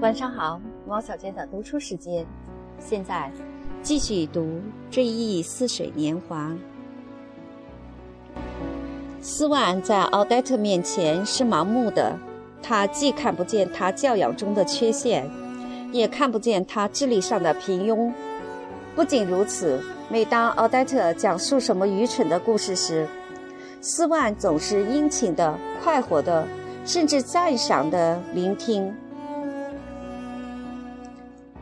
晚上好，毛小娟的读书时间，现在继续读《追忆似水年华》。斯万在奥黛特面前是盲目的，他既看不见他教养中的缺陷，也看不见他智力上的平庸。不仅如此，每当奥黛特讲述什么愚蠢的故事时，斯万总是殷勤的、快活的，甚至赞赏的聆听。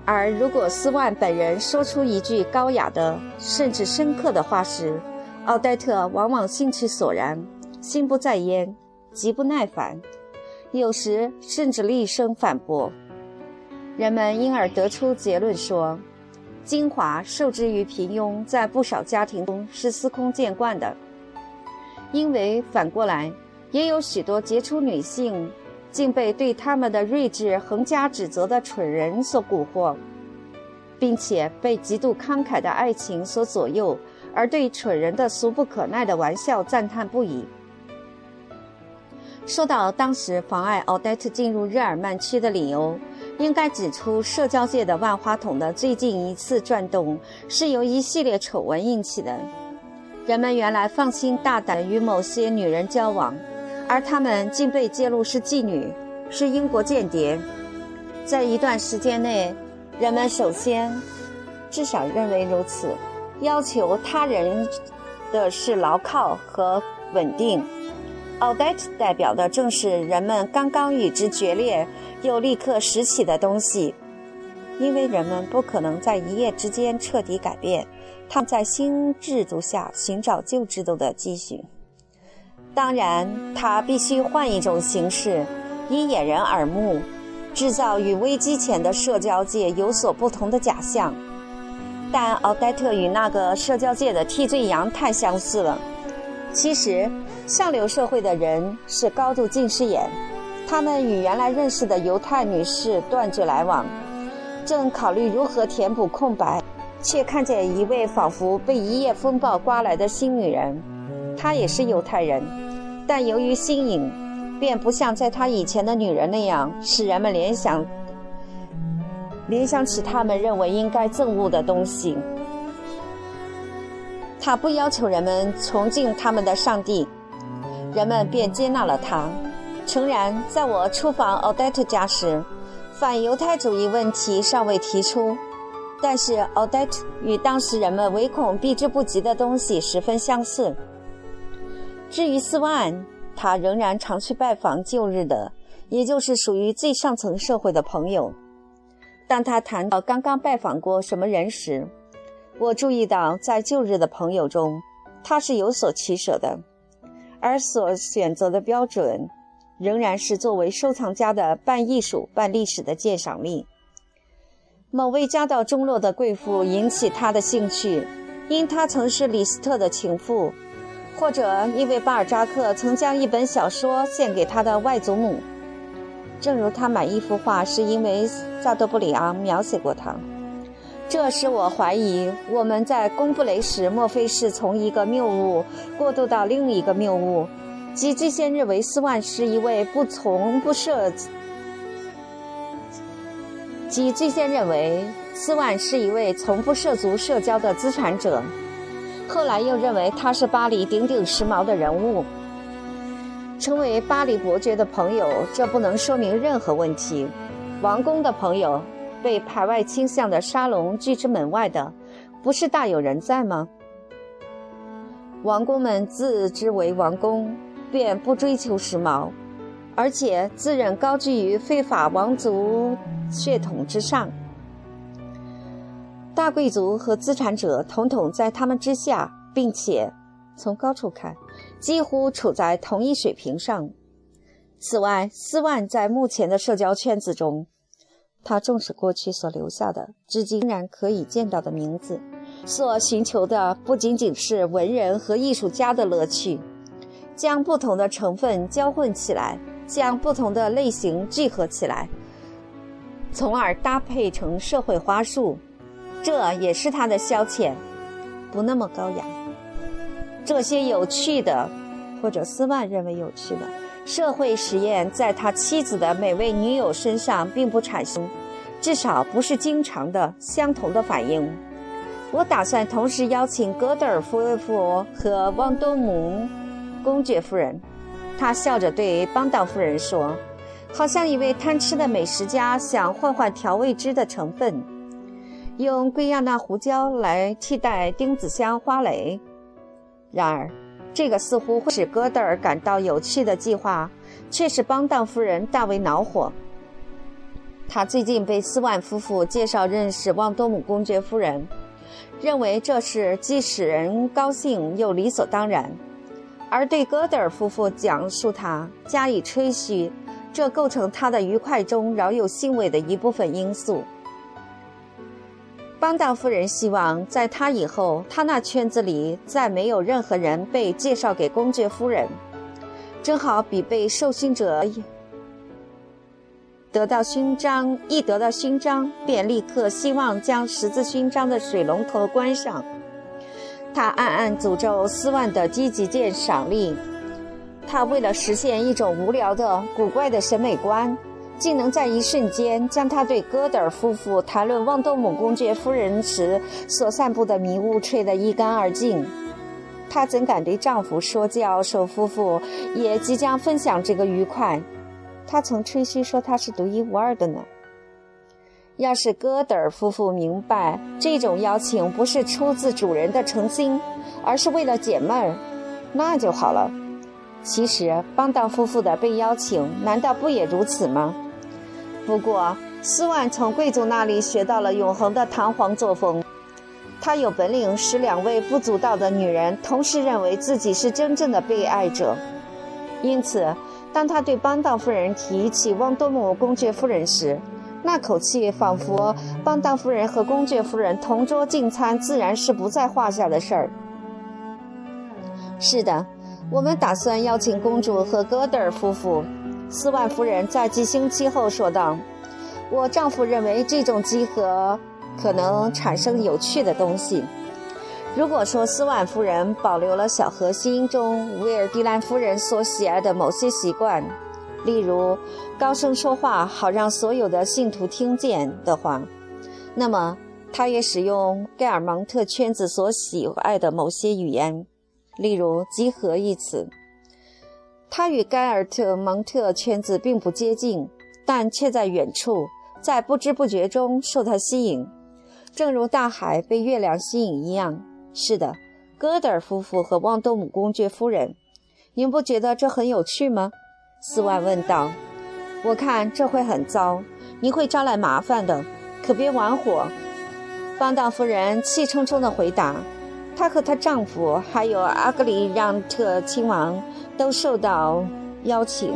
而如果斯万本人说出一句高雅的甚至深刻的话时，奥黛特往往兴趣索然，心不在焉，极不耐烦，有时甚至厉声反驳。人们因而得出结论说，精华受制于平庸，在不少家庭中是司空见惯的。因为反过来，也有许多杰出女性。竟被对他们的睿智横加指责的蠢人所蛊惑，并且被极度慷慨的爱情所左右，而对蠢人的俗不可耐的玩笑赞叹不已。说到当时妨碍奥黛特进入日耳曼区的理由，应该指出社交界的万花筒的最近一次转动是由一系列丑闻引起的。人们原来放心大胆与某些女人交往。而他们竟被揭露是妓女，是英国间谍。在一段时间内，人们首先至少认为如此，要求他人的是牢靠和稳定。奥黛特代表的正是人们刚刚与之决裂又立刻拾起的东西，因为人们不可能在一夜之间彻底改变，他们在新制度下寻找旧制度的继续。当然，他必须换一种形式，以掩人耳目，制造与危机前的社交界有所不同的假象。但奥黛特与那个社交界的替罪羊太相似了。其实，上流社会的人是高度近视眼，他们与原来认识的犹太女士断绝来往，正考虑如何填补空白，却看见一位仿佛被一夜风暴刮来的新女人，她也是犹太人。但由于新颖，便不像在他以前的女人那样使人们联想联想起他们认为应该憎恶的东西。他不要求人们崇敬他们的上帝，人们便接纳了他。诚然，在我出访奥黛特家时，反犹太主义问题尚未提出，但是奥黛特与当时人们唯恐避之不及的东西十分相似。至于斯万，他仍然常去拜访旧日的，也就是属于最上层社会的朋友。当他谈到刚刚拜访过什么人时，我注意到在旧日的朋友中，他是有所取舍的，而所选择的标准，仍然是作为收藏家的半艺术半历史的鉴赏力。某位家道中落的贵妇引起他的兴趣，因她曾是李斯特的情妇。或者因为巴尔扎克曾将一本小说献给他的外祖母，正如他买一幅画是因为萨多布里昂描写过他，这使我怀疑我们在公布雷时莫非是从一个谬误过渡到另一个谬误，即最先认为斯万是一位不从不涉，即最先认为斯万是一位从不涉足社交的资产者。后来又认为他是巴黎鼎鼎时髦的人物，成为巴黎伯爵的朋友，这不能说明任何问题。王宫的朋友被排外倾向的沙龙拒之门外的，不是大有人在吗？王公们自知为王公，便不追求时髦，而且自认高居于非法王族血统之上。大贵族和资产者统统在他们之下，并且从高处看，几乎处在同一水平上。此外，斯万在目前的社交圈子中，他重视过去所留下的、至今仍然可以见到的名字，所寻求的不仅仅是文人和艺术家的乐趣，将不同的成分交混起来，将不同的类型聚合起来，从而搭配成社会花束。这也是他的消遣，不那么高雅。这些有趣的，或者斯万认为有趣的，社会实验在他妻子的每位女友身上并不产生，至少不是经常的相同的反应。我打算同时邀请戈德尔夫妇和汪多姆公爵夫人。他笑着对邦道夫人说：“好像一位贪吃的美食家想换换调味汁的成分，用圭亚那胡椒来替代丁子香花蕾。然而。”这个似乎会使戈德尔感到有趣的计划，却使邦当夫人大为恼火。他最近被斯万夫妇介绍认识旺多姆公爵夫人，认为这是既使人高兴又理所当然；而对戈德尔夫妇讲述他，加以吹嘘，这构成他的愉快中饶有兴味的一部分因素。邦道夫人希望，在他以后，他那圈子里再没有任何人被介绍给公爵夫人，正好比被受勋者得到勋章，一得到勋章，便立刻希望将十字勋章的水龙头关上。他暗暗诅咒斯万的积极鉴赏令，他为了实现一种无聊的、古怪的审美观。竟能在一瞬间将他对戈德尔夫妇谈论旺多姆公爵夫人时所散布的迷雾吹得一干二净。她怎敢对丈夫说教授夫妇也即将分享这个愉快？她曾吹嘘说他是独一无二的呢。要是戈德尔夫妇明白这种邀请不是出自主人的诚心，而是为了解闷儿，那就好了。其实邦当夫妇的被邀请，难道不也如此吗？不过，斯万从贵族那里学到了永恒的堂皇作风。他有本领使两位不足道的女人同时认为自己是真正的被爱者。因此，当他对邦道夫人提起汪多姆公爵夫人时，那口气仿佛邦道夫人和公爵夫人同桌进餐自然是不在话下的事儿。是的，我们打算邀请公主和戈德尔夫妇。斯万夫人在几星期后说道：“我丈夫认为这种集合可能产生有趣的东西。如果说斯万夫人保留了小核心中威尔迪兰夫人所喜爱的某些习惯，例如高声说话好让所有的信徒听见的话，那么她也使用盖尔蒙特圈子所喜爱的某些语言，例如‘集合’一词。”他与盖尔特蒙特圈子并不接近，但却在远处，在不知不觉中受他吸引，正如大海被月亮吸引一样。是的，戈德尔夫妇和旺多姆公爵夫人，您不觉得这很有趣吗？斯万问道。我看这会很糟，你会招来麻烦的，可别玩火。邦当夫人气冲冲地回答。她和她丈夫还有阿格里让特亲王。都受到邀请，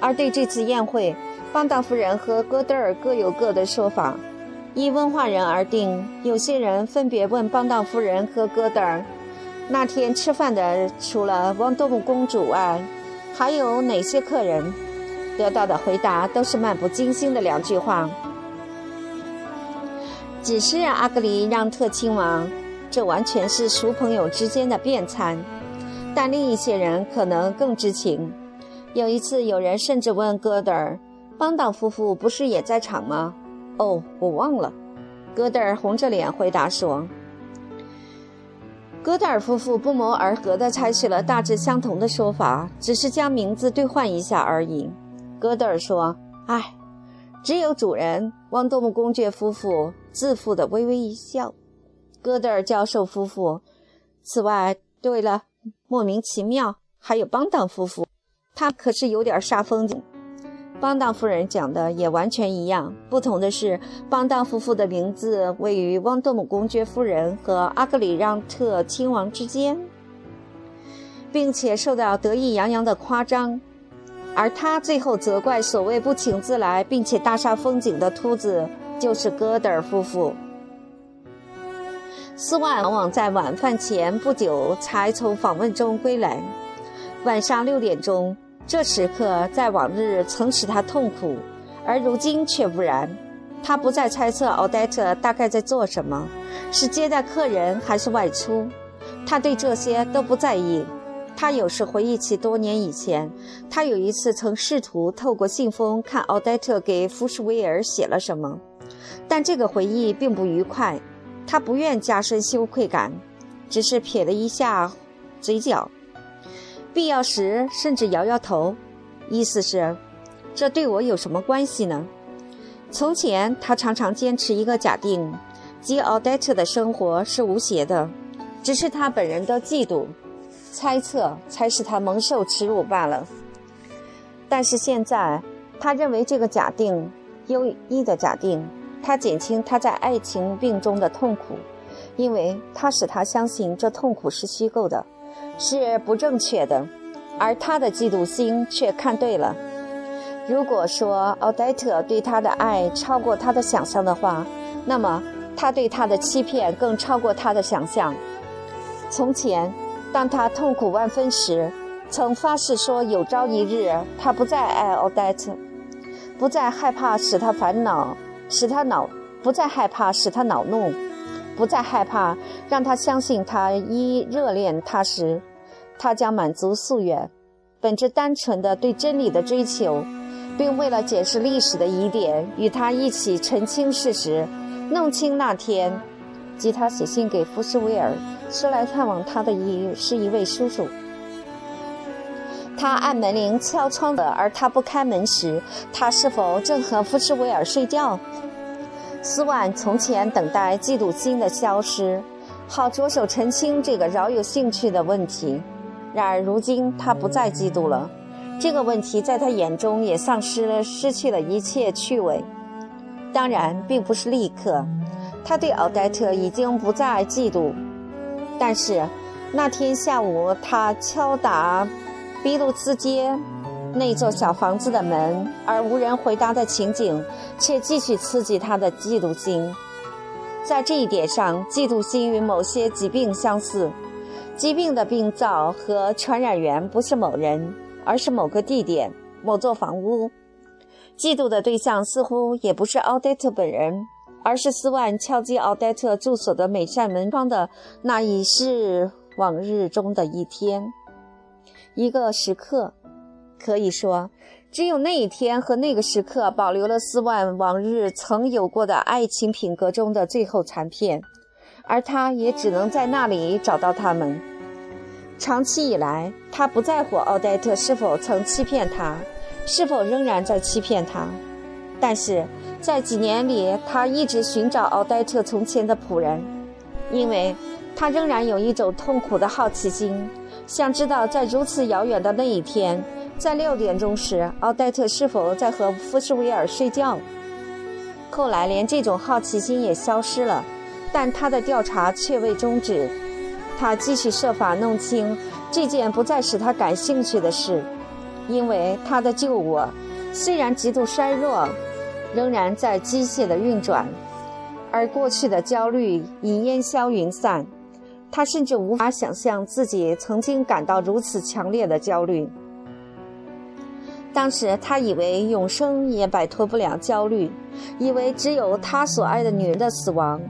而对这次宴会，邦达夫人和戈德尔各有各的说法。依温化人而定，有些人分别问邦达夫人和戈德尔，那天吃饭的除了汪多姆公主外，还有哪些客人？得到的回答都是漫不经心的两句话：只是阿格里让特亲王，这完全是熟朋友之间的便餐。但另一些人可能更知情。有一次，有人甚至问戈德尔：“邦岛夫妇不是也在场吗？”“哦，我忘了。”戈德尔红着脸回答说。戈德尔夫妇不谋而合地采取了大致相同的说法，只是将名字兑换一下而已。戈德尔说：“唉，只有主人汪多姆公爵夫妇自负地微微一笑。”戈德尔教授夫妇。此外，对了。莫名其妙，还有邦当夫妇，他可是有点煞风景。邦当夫人讲的也完全一样，不同的是，邦当夫妇的名字位于汪多姆公爵夫人和阿格里让特亲王之间，并且受到得意洋洋的夸张，而他最后责怪所谓不请自来并且大煞风景的秃子，就是戈德尔夫妇。斯万往往在晚饭前不久才从访问中归来。晚上六点钟，这时刻在往日曾使他痛苦，而如今却不然。他不再猜测奥黛特大概在做什么，是接待客人还是外出，他对这些都不在意。他有时回忆起多年以前，他有一次曾试图透过信封看奥黛特给福士威尔写了什么，但这个回忆并不愉快。他不愿加深羞愧感，只是撇了一下嘴角，必要时甚至摇摇头，意思是：这对我有什么关系呢？从前，他常常坚持一个假定，即奥黛特的生活是无邪的，只是他本人的嫉妒。猜测才使他蒙受耻辱罢了。但是现在，他认为这个假定，优异的假定，他减轻他在爱情病中的痛苦，因为他使他相信这痛苦是虚构的，是不正确的，而他的嫉妒心却看对了。如果说奥黛特对他的爱超过他的想象的话，那么他对他的欺骗更超过他的想象。从前。当他痛苦万分时，曾发誓说：“有朝一日，他不再爱奥黛特，不再害怕使他烦恼，使他恼，不再害怕使他恼怒，不再害怕让他相信他一热恋他时，他将满足夙愿，本着单纯的对真理的追求，并为了解释历史的疑点，与他一起澄清事实，弄清那天，即他写信给福斯威尔。”说来探望他的一是一位叔叔，他按门铃敲窗的，而他不开门时，他是否正和福斯维尔睡觉？斯万从前等待嫉妒心的消失，好着手澄清这个饶有兴趣的问题。然而如今他不再嫉妒了，这个问题在他眼中也丧失了、失去了一切趣味。当然，并不是立刻，他对奥黛特已经不再嫉妒。但是，那天下午，他敲打比鲁斯街那座小房子的门，而无人回答的情景，却继续刺激他的嫉妒心。在这一点上，嫉妒心与某些疾病相似。疾病的病灶和传染源不是某人，而是某个地点、某座房屋。嫉妒的对象似乎也不是奥黛特本人。而是斯万敲击奥黛特住所的每扇门窗的那已是往日中的一天，一个时刻，可以说，只有那一天和那个时刻保留了斯万往日曾有过的爱情品格中的最后残片，而他也只能在那里找到他们。长期以来，他不在乎奥黛特是否曾欺骗他，是否仍然在欺骗他，但是。在几年里，他一直寻找奥黛特从前的仆人，因为他仍然有一种痛苦的好奇心，想知道在如此遥远的那一天，在六点钟时，奥黛特是否在和福斯维尔睡觉。后来，连这种好奇心也消失了，但他的调查却未终止。他继续设法弄清这件不再使他感兴趣的事，因为他的旧我虽然极度衰弱。仍然在机械的运转，而过去的焦虑已烟消云散。他甚至无法想象自己曾经感到如此强烈的焦虑。当时他以为永生也摆脱不了焦虑，以为只有他所爱的女人的死亡。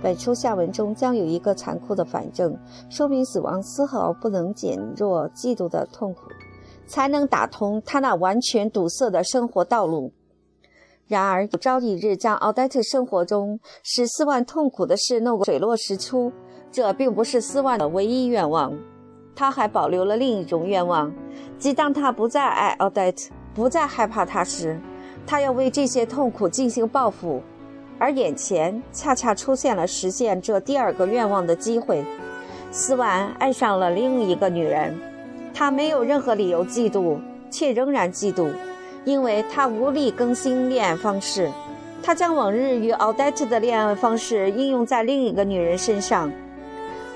本书下文中将有一个残酷的反证，说明死亡丝毫不能减弱嫉妒的痛苦，才能打通他那完全堵塞的生活道路。然而，有朝一日将奥黛特生活中使四万痛苦的事弄个水落石出，这并不是斯万的唯一愿望。他还保留了另一种愿望，即当他不再爱奥黛特，不再害怕她时，他要为这些痛苦进行报复。而眼前恰恰出现了实现这第二个愿望的机会。斯万爱上了另一个女人，他没有任何理由嫉妒，却仍然嫉妒。因为他无力更新恋爱方式，他将往日与奥黛特的恋爱方式应用在另一个女人身上。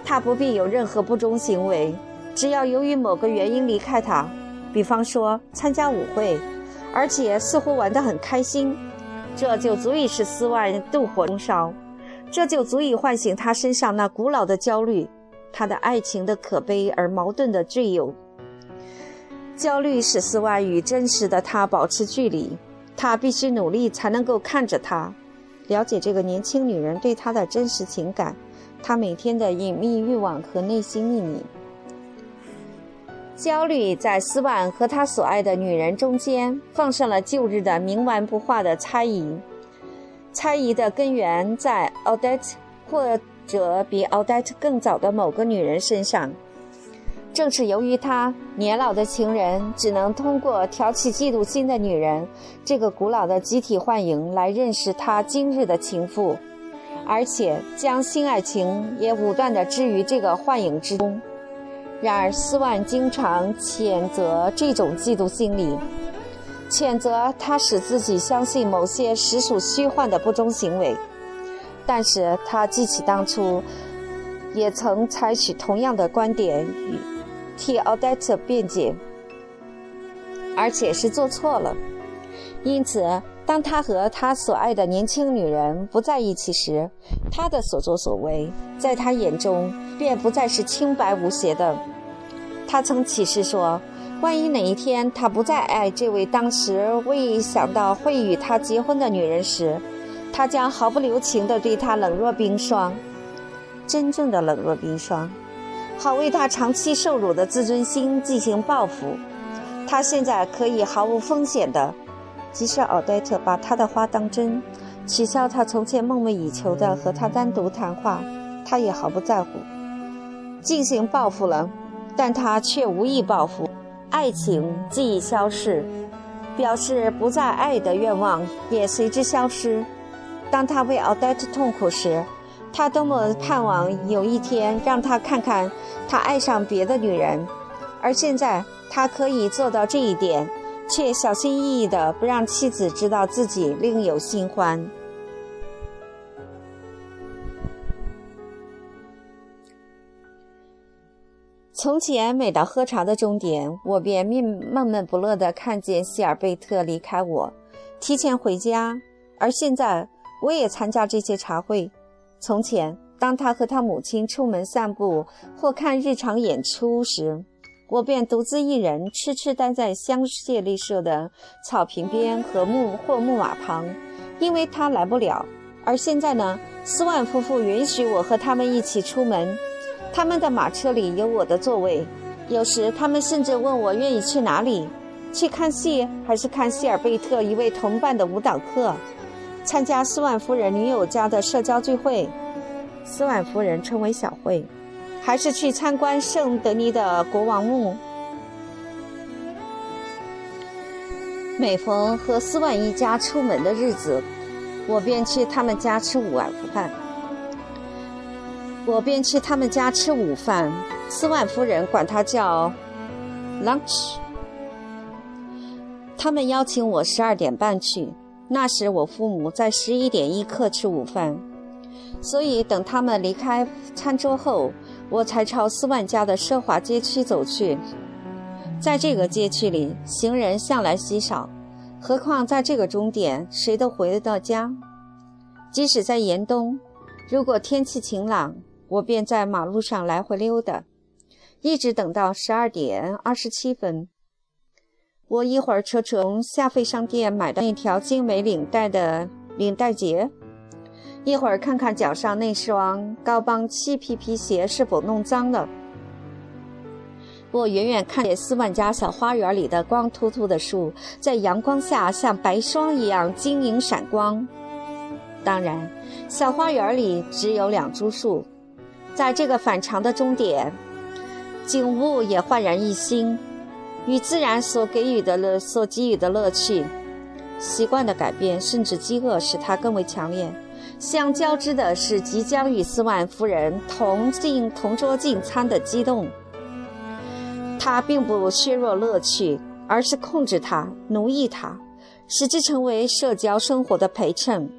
他不必有任何不忠行为，只要由于某个原因离开他，比方说参加舞会，而且似乎玩得很开心，这就足以使斯万妒火中烧，这就足以唤醒他身上那古老的焦虑，他的爱情的可悲而矛盾的罪疚。焦虑使斯万与真实的他保持距离，他必须努力才能够看着他，了解这个年轻女人对他的真实情感，他每天的隐秘欲望和内心秘密。焦虑在斯万和他所爱的女人中间放上了旧日的冥顽不化的猜疑。猜疑的根源在奥黛特或者比奥黛特更早的某个女人身上。正是由于他年老的情人只能通过挑起嫉妒心的女人这个古老的集体幻影来认识他今日的情妇，而且将新爱情也武断地置于这个幻影之中。然而，斯万经常谴责这种嫉妒心理，谴责他使自己相信某些实属虚幻的不忠行为。但是他记起当初也曾采取同样的观点与。替奥黛特辩解，而且是做错了。因此，当他和他所爱的年轻女人不在一起时，他的所作所为在他眼中便不再是清白无邪的。他曾起誓说，万一哪一天他不再爱这位当时未想到会与他结婚的女人时，他将毫不留情地对她冷若冰霜，真正的冷若冰霜。好为他长期受辱的自尊心进行报复。他现在可以毫无风险的，即使奥黛特把他的话当真，取消他从前梦寐以求的和他单独谈话，他也毫不在乎。进行报复了，但他却无意报复。爱情既已消逝，表示不再爱的愿望也随之消失。当他为奥黛特痛苦时，他多么盼望有一天让他看看他爱上别的女人，而现在他可以做到这一点，却小心翼翼的不让妻子知道自己另有新欢。从前每到喝茶的终点，我便面闷闷不乐的看见希尔贝特离开我，提前回家，而现在我也参加这些茶会。从前，当他和他母亲出门散步或看日常演出时，我便独自一人痴痴待在香榭丽舍的草坪边和木或木马旁，因为他来不了。而现在呢，斯万夫妇允许我和他们一起出门，他们的马车里有我的座位。有时他们甚至问我愿意去哪里，去看戏还是看希尔贝特一位同伴的舞蹈课。参加斯万夫人女友家的社交聚会，斯万夫人称为小会，还是去参观圣德尼的国王墓。每逢和斯万一家出门的日子，我便去他们家吃午饭。我便去他们家吃午饭。斯万夫人管它叫 lunch。他们邀请我十二点半去。那时我父母在十一点一刻吃午饭，所以等他们离开餐桌后，我才朝斯万家的奢华街区走去。在这个街区里，行人向来稀少，何况在这个终点，谁都回得到家。即使在严冬，如果天气晴朗，我便在马路上来回溜达，一直等到十二点二十七分。我一会儿扯扯从夏费商店买的那条精美领带的领带结，一会儿看看脚上那双高帮漆皮皮鞋是否弄脏了。我远远看见斯万家小花园里的光秃秃的树，在阳光下像白霜一样晶莹闪光。当然，小花园里只有两株树。在这个反常的终点，景物也焕然一新。与自然所给予的乐所给予的乐趣，习惯的改变，甚至饥饿，使它更为强烈。相交织的是即将与斯万夫人同进同桌进餐的激动。它并不削弱乐趣，而是控制它、奴役它，使之成为社交生活的陪衬。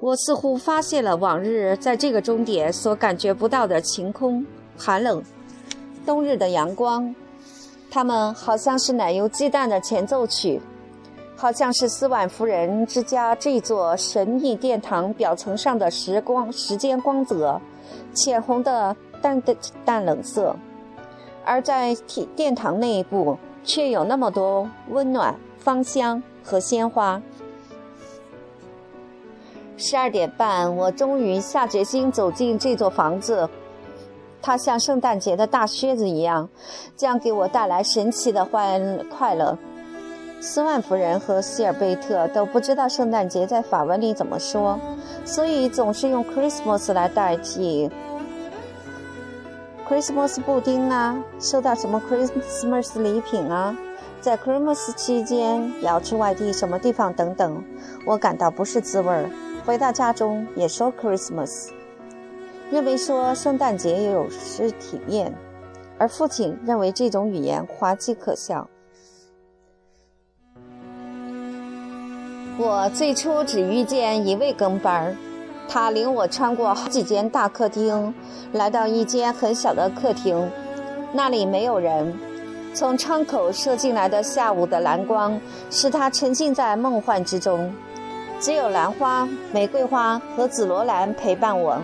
我似乎发现了往日在这个终点所感觉不到的晴空、寒冷、冬日的阳光。它们好像是奶油鸡蛋的前奏曲，好像是斯万夫人之家这座神秘殿堂表层上的时光时间光泽，浅红的淡的淡冷色，而在殿堂内部却有那么多温暖、芳香和鲜花。十二点半，我终于下决心走进这座房子。它像圣诞节的大靴子一样，将给我带来神奇的欢快乐。斯万夫人和希尔贝特都不知道圣诞节在法文里怎么说，所以总是用 Christmas 来代替。Christmas 布丁啊，收到什么 Christmas 礼品啊？在 Christmas 期间要去外地什么地方等等，我感到不是滋味儿。回到家中也说 Christmas，认为说圣诞节也有失体面，而父亲认为这种语言滑稽可笑。我最初只遇见一位跟班儿。他领我穿过好几间大客厅，来到一间很小的客厅，那里没有人。从窗口射进来的下午的蓝光，使他沉浸在梦幻之中。只有兰花、玫瑰花和紫罗兰陪伴我，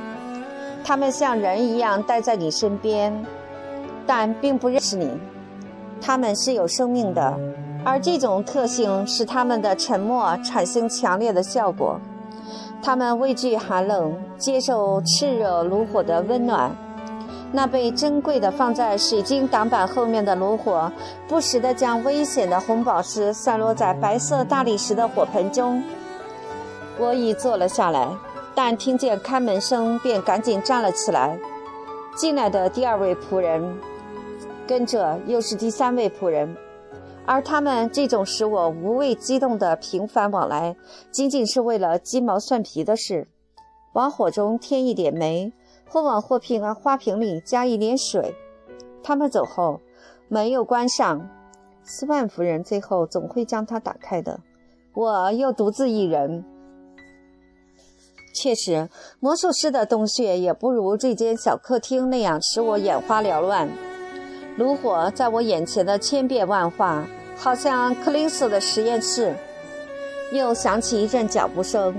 它们像人一样待在你身边，但并不认识你。它们是有生命的，而这种特性使他们的沉默产生强烈的效果。他们畏惧寒冷，接受炽热炉火的温暖。那被珍贵的放在水晶挡板后面的炉火，不时地将危险的红宝石散落在白色大理石的火盆中。我已坐了下来，但听见开门声，便赶紧站了起来。进来的第二位仆人，跟着又是第三位仆人。而他们这种使我无畏激动的频繁往来，仅仅是为了鸡毛蒜皮的事：往火中添一点煤，或往货瓶啊花瓶里加一点水。他们走后，门又关上。斯万夫人最后总会将它打开的。我又独自一人。确实，魔术师的洞穴也不如这间小客厅那样使我眼花缭乱。炉火在我眼前的千变万化，好像克林斯的实验室。又响起一阵脚步声，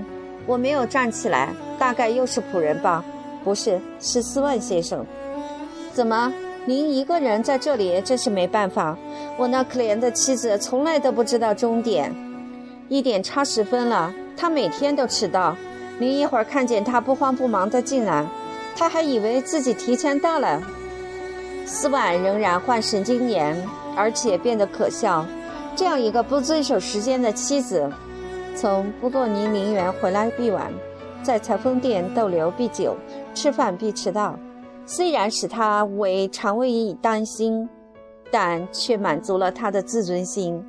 我没有站起来，大概又是仆人吧？不是，是斯万先生。怎么，您一个人在这里？真是没办法。我那可怜的妻子从来都不知道终点，一点差十分了，她每天都迟到。您一会儿看见她不慌不忙地进来，她还以为自己提前到了。斯万仍然患神经炎，而且变得可笑。这样一个不遵守时间的妻子，从布洛尼陵园回来必晚，在裁缝店逗留必久，吃饭必迟到。虽然使他为肠胃以担心，但却满足了他的自尊心。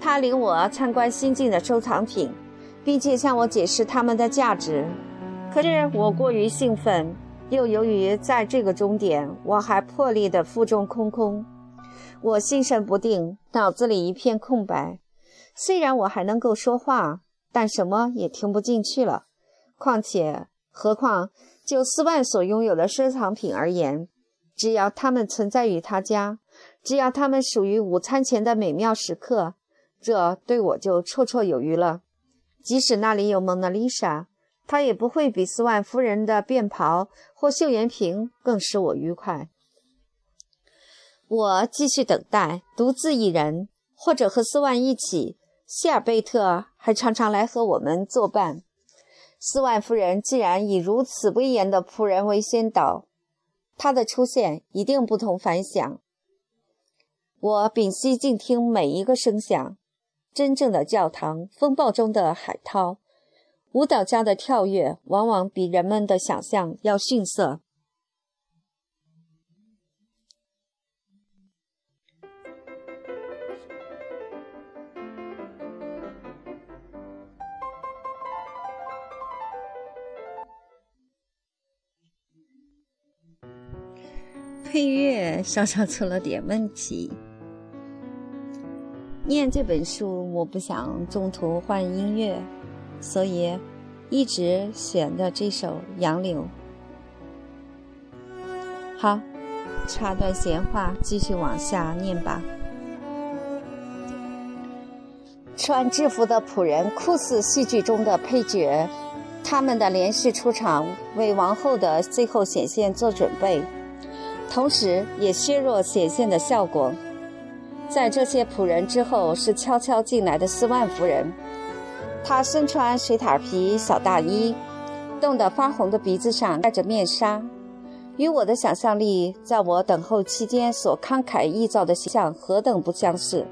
他领我参观新进的收藏品，并且向我解释它们的价值。可是我过于兴奋。又由于在这个终点，我还破例的腹中空空，我心神不定，脑子里一片空白。虽然我还能够说话，但什么也听不进去了。况且，何况就斯万所拥有的收藏品而言，只要它们存在于他家，只要它们属于午餐前的美妙时刻，这对我就绰绰有余了。即使那里有蒙娜丽莎。他也不会比斯万夫人的便袍或绣颜瓶更使我愉快。我继续等待，独自一人，或者和斯万一起。希尔贝特还常常来和我们作伴。斯万夫人既然以如此威严的仆人为先导，她的出现一定不同凡响。我屏息静听每一个声响，真正的教堂，风暴中的海涛。舞蹈家的跳跃往往比人们的想象要逊色。配乐稍稍出了点问题。念这本书，我不想中途换音乐。所以，一直选的这首《杨柳》。好，插段闲话，继续往下念吧。穿制服的仆人酷似戏剧中的配角，他们的连续出场为王后的最后显现做准备，同时也削弱显现的效果。在这些仆人之后，是悄悄进来的斯万夫人。他身穿水獭皮小大衣，冻得发红的鼻子上戴着面纱，与我的想象力在我等候期间所慷慨臆造的形象何等不相似！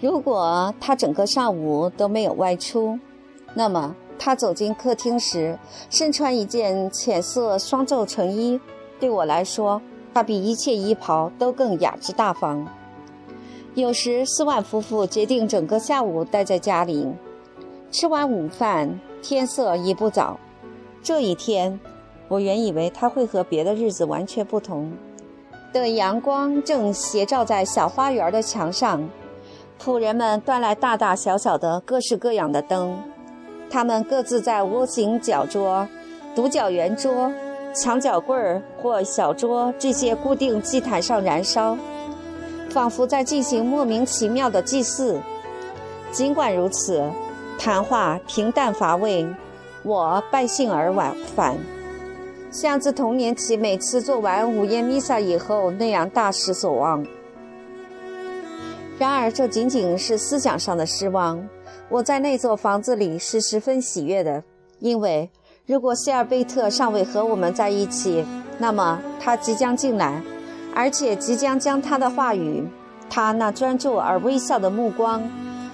如果他整个上午都没有外出，那么他走进客厅时身穿一件浅色双皱成衣，对我来说，他比一切衣袍都更雅致大方。有时，斯万夫妇决定整个下午待在家里，吃完午饭，天色已不早。这一天，我原以为他会和别的日子完全不同。的阳光正斜照在小花园的墙上。仆人们端来大大小小的各式各样的灯，他们各自在屋形角桌、独角圆桌、墙角柜儿或小桌这些固定祭坛上燃烧，仿佛在进行莫名其妙的祭祀。尽管如此，谈话平淡乏味，我败兴而往返，像自童年起每次做完午夜弥撒以后那样大失所望。然而，这仅仅是思想上的失望。我在那座房子里是十分喜悦的，因为如果谢尔贝特尚未和我们在一起，那么他即将进来，而且即将将他的话语，他那专注而微笑的目光，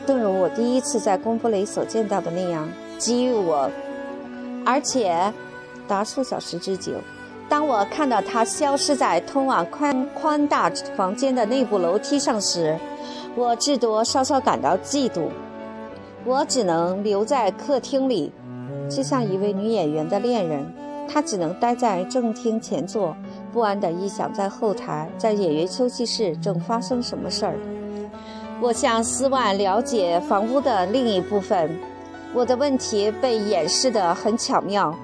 正如我第一次在公布雷所见到的那样，给予我。而且，达数小时之久，当我看到他消失在通往宽宽大房间的内部楼梯上时，我至多稍稍感到嫉妒，我只能留在客厅里，就像一位女演员的恋人，她只能待在正厅前座，不安地臆想在后台，在演员休息室正发生什么事儿。我向斯万了解房屋的另一部分，我的问题被掩饰得很巧妙，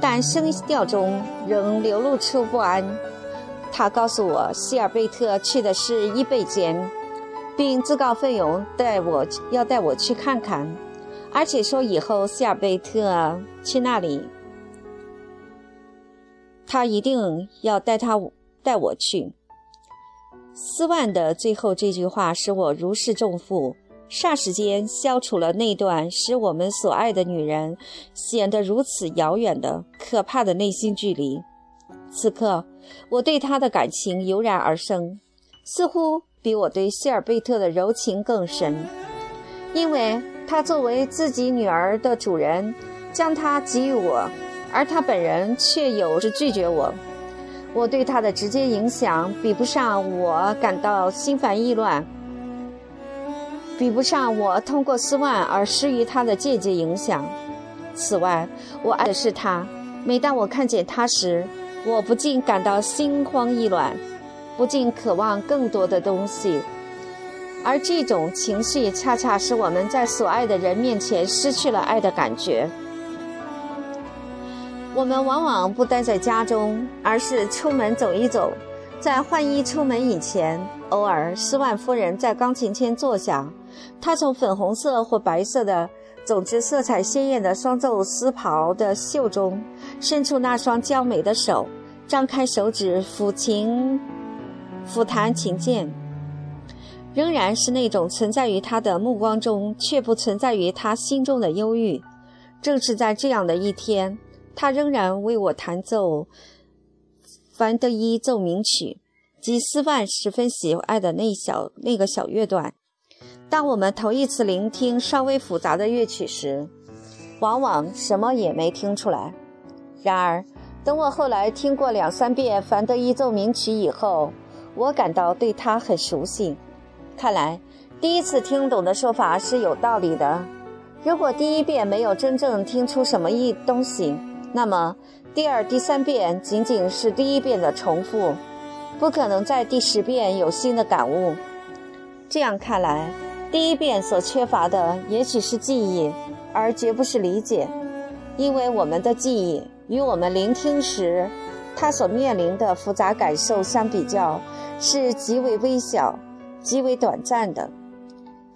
但声调中仍流露出不安。他告诉我，希尔贝特去的是伊贝间。并自告奋勇带我要带我去看看，而且说以后希尔贝特去那里，他一定要带他带我去。斯万的最后这句话使我如释重负，霎时间消除了那段使我们所爱的女人显得如此遥远的可怕的内心距离。此刻，我对他的感情油然而生，似乎。比我对希尔贝特的柔情更深，因为他作为自己女儿的主人，将她给予我，而他本人却有着拒绝我。我对他的直接影响比不上我感到心烦意乱，比不上我通过斯万而施于他的间接影响。此外，我爱的是他。每当我看见他时，我不禁感到心慌意乱。不禁渴望更多的东西，而这种情绪恰恰使我们在所爱的人面前失去了爱的感觉。我们往往不待在家中，而是出门走一走。在换衣出门以前，偶尔斯万夫人在钢琴前坐下，她从粉红色或白色的，总之色彩鲜艳的双皱丝袍的袖中，伸出那双娇美的手，张开手指抚琴。抚弹琴键，仍然是那种存在于他的目光中，却不存在于他心中的忧郁。正是在这样的一天，他仍然为我弹奏凡德伊奏鸣曲，及斯万十分喜爱的那小那个小乐段。当我们头一次聆听稍微复杂的乐曲时，往往什么也没听出来。然而，等我后来听过两三遍凡德伊奏鸣曲以后，我感到对他很熟悉，看来第一次听懂的说法是有道理的。如果第一遍没有真正听出什么意东西，那么第二、第三遍仅仅是第一遍的重复，不可能在第十遍有新的感悟。这样看来，第一遍所缺乏的也许是记忆，而绝不是理解，因为我们的记忆与我们聆听时他所面临的复杂感受相比较。是极为微小、极为短暂的，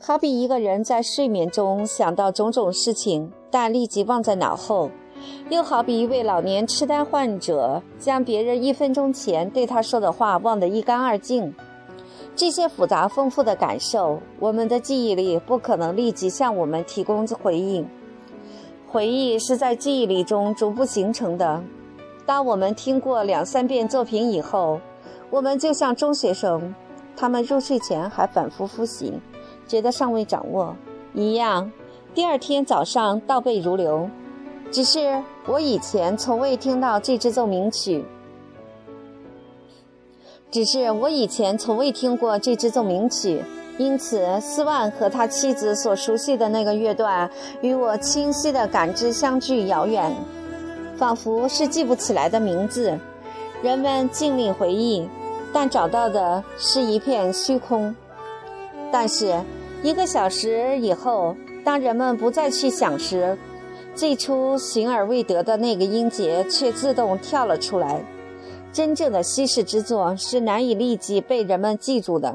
好比一个人在睡眠中想到种种事情，但立即忘在脑后；又好比一位老年痴呆患者将别人一分钟前对他说的话忘得一干二净。这些复杂丰富的感受，我们的记忆力不可能立即向我们提供回应。回忆是在记忆里中逐步形成的。当我们听过两三遍作品以后，我们就像中学生，他们入睡前还反复复习，觉得尚未掌握一样，第二天早上倒背如流。只是我以前从未听到这支奏鸣曲，只是我以前从未听过这支奏鸣曲。因此，斯万和他妻子所熟悉的那个乐段，与我清晰的感知相距遥远，仿佛是记不起来的名字。人们尽力回忆，但找到的是一片虚空。但是，一个小时以后，当人们不再去想时，最初寻而未得的那个音节却自动跳了出来。真正的稀世之作是难以立即被人们记住的。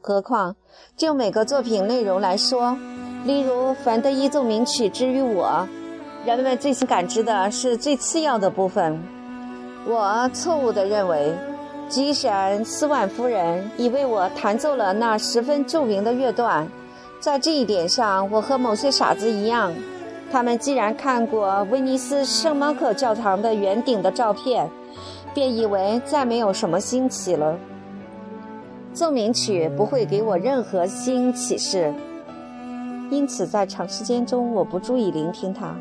何况，就每个作品内容来说，例如凡德伊奏鸣曲之于我，人们最先感知的是最次要的部分。我错误地认为，吉闪斯万夫人已为我弹奏了那十分著名的乐段。在这一点上，我和某些傻子一样，他们既然看过威尼斯圣马可教堂的圆顶的照片，便以为再没有什么新奇了。奏鸣曲不会给我任何新启示，因此在长时间中我不注意聆听它。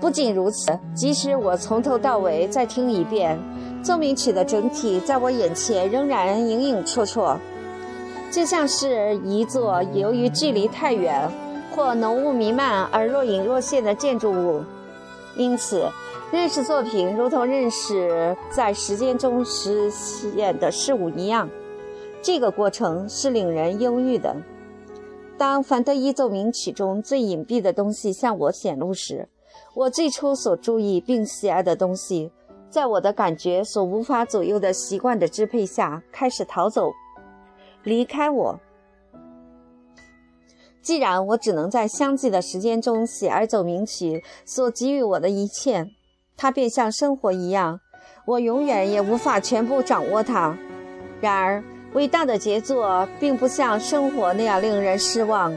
不仅如此，即使我从头到尾再听一遍，奏鸣曲的整体在我眼前仍然影影绰绰，就像是一座由于距离太远或浓雾弥漫而若隐若现的建筑物。因此，认识作品如同认识在时间中实现的事物一样。这个过程是令人忧郁的。当凡德伊奏鸣曲中最隐蔽的东西向我显露时，我最初所注意并喜爱的东西，在我的感觉所无法左右的习惯的支配下，开始逃走，离开我。既然我只能在相继的时间中喜而奏鸣曲所给予我的一切，它便像生活一样，我永远也无法全部掌握它。然而。伟大的杰作并不像生活那样令人失望，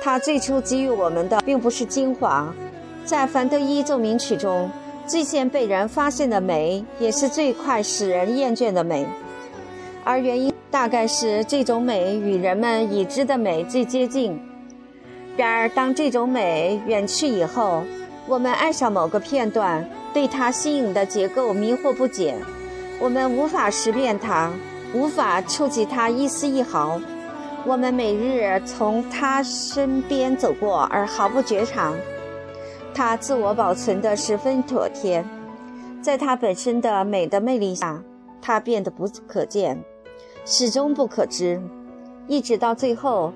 它最初给予我们的并不是精华，在凡德伊奏鸣曲中，最先被人发现的美，也是最快使人厌倦的美，而原因大概是这种美与人们已知的美最接近。然而，当这种美远去以后，我们爱上某个片段，对它新颖的结构迷惑不解，我们无法识辨它。无法触及它一丝一毫，我们每日从他身边走过而毫不觉察。他自我保存得十分妥帖，在他本身的美的魅力下，他变得不可见，始终不可知，一直到最后，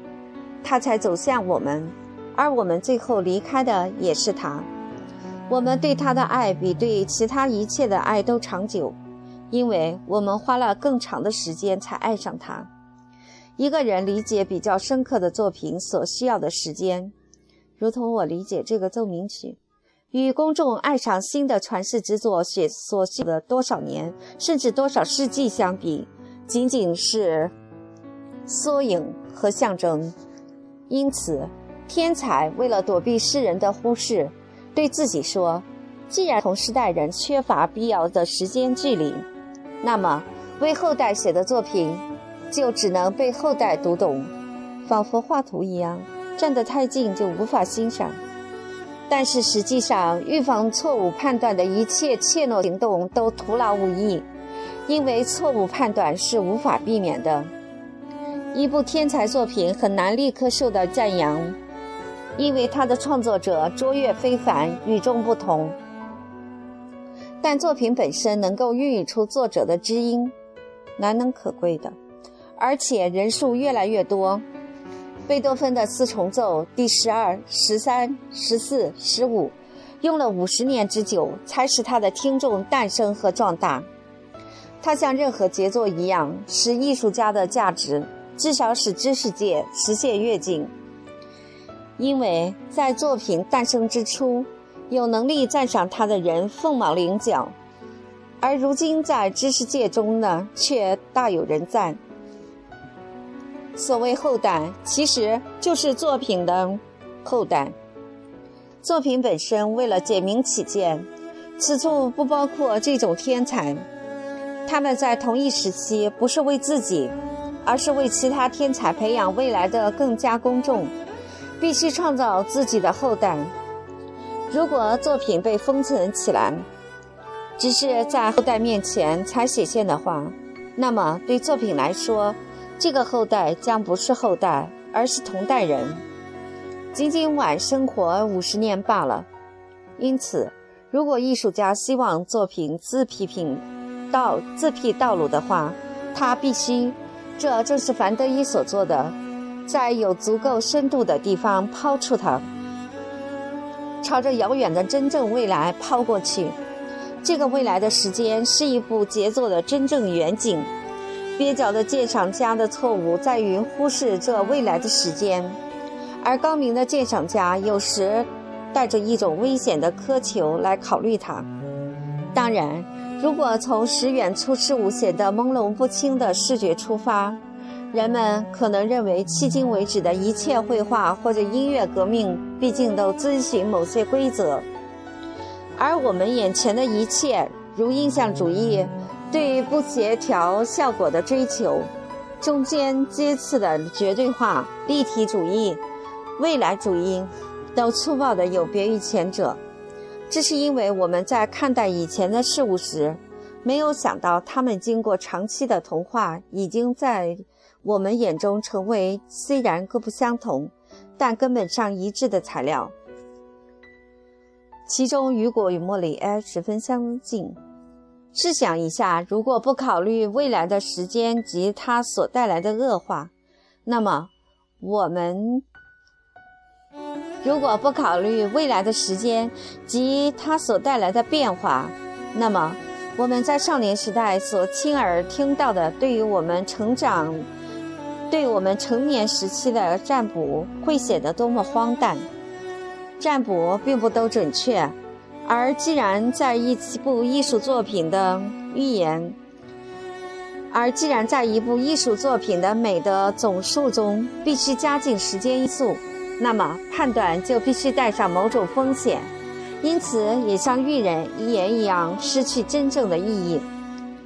他才走向我们，而我们最后离开的也是他。我们对他的爱比对其他一切的爱都长久。因为我们花了更长的时间才爱上他。一个人理解比较深刻的作品所需要的时间，如同我理解这个奏鸣曲，与公众爱上新的传世之作所所需的多少年，甚至多少世纪相比，仅仅是缩影和象征。因此，天才为了躲避世人的忽视，对自己说：“既然同时代人缺乏必要的时间距离。”那么，为后代写的作品，就只能被后代读懂，仿佛画图一样，站得太近就无法欣赏。但是实际上，预防错误判断的一切怯懦行动都徒劳无益，因为错误判断是无法避免的。一部天才作品很难立刻受到赞扬，因为它的创作者卓越非凡，与众不同。但作品本身能够孕育出作者的知音，难能可贵的，而且人数越来越多。贝多芬的四重奏第十二、十三、十四、十五，用了五十年之久才使他的听众诞生和壮大。他像任何杰作一样，是艺术家的价值，至少使知识界实现跃进。因为在作品诞生之初。有能力赞赏他的人凤毛麟角，而如今在知识界中呢，却大有人在。所谓后代，其实就是作品的后代。作品本身为了简明起见，此处不包括这种天才。他们在同一时期不是为自己，而是为其他天才培养未来的更加公众，必须创造自己的后代。如果作品被封存起来，只是在后代面前才显现的话，那么对作品来说，这个后代将不是后代，而是同代人，仅仅晚生活五十年罢了。因此，如果艺术家希望作品自批评道自辟道路的话，他必须，这正是凡德伊所做的，在有足够深度的地方抛出它，朝着遥远的真正未来抛过去。这个未来的时间是一部杰作的真正远景。蹩脚的鉴赏家的错误在于忽视这未来的时间，而高明的鉴赏家有时带着一种危险的苛求来考虑它。当然，如果从时远处事物显得朦胧不清的视觉出发，人们可能认为迄今为止的一切绘画或者音乐革命毕竟都遵循某些规则。而我们眼前的一切，如印象主义对于不协调效果的追求，中间阶次的绝对化、立体主义、未来主义，都粗暴地有别于前者。这是因为我们在看待以前的事物时，没有想到它们经过长期的同化，已经在我们眼中成为虽然各不相同，但根本上一致的材料。其中，雨果与莫里埃十分相近。试想一下，如果不考虑未来的时间及它所带来的恶化，那么我们如果不考虑未来的时间及它所带来的变化，那么我们在少年时代所亲耳听到的，对于我们成长、对我们成年时期的占卜，会显得多么荒诞。占卜并不都准确，而既然在一部艺术作品的预言，而既然在一部艺术作品的美的总数中必须加进时间因素，那么判断就必须带上某种风险，因此也像预言预言一样失去真正的意义。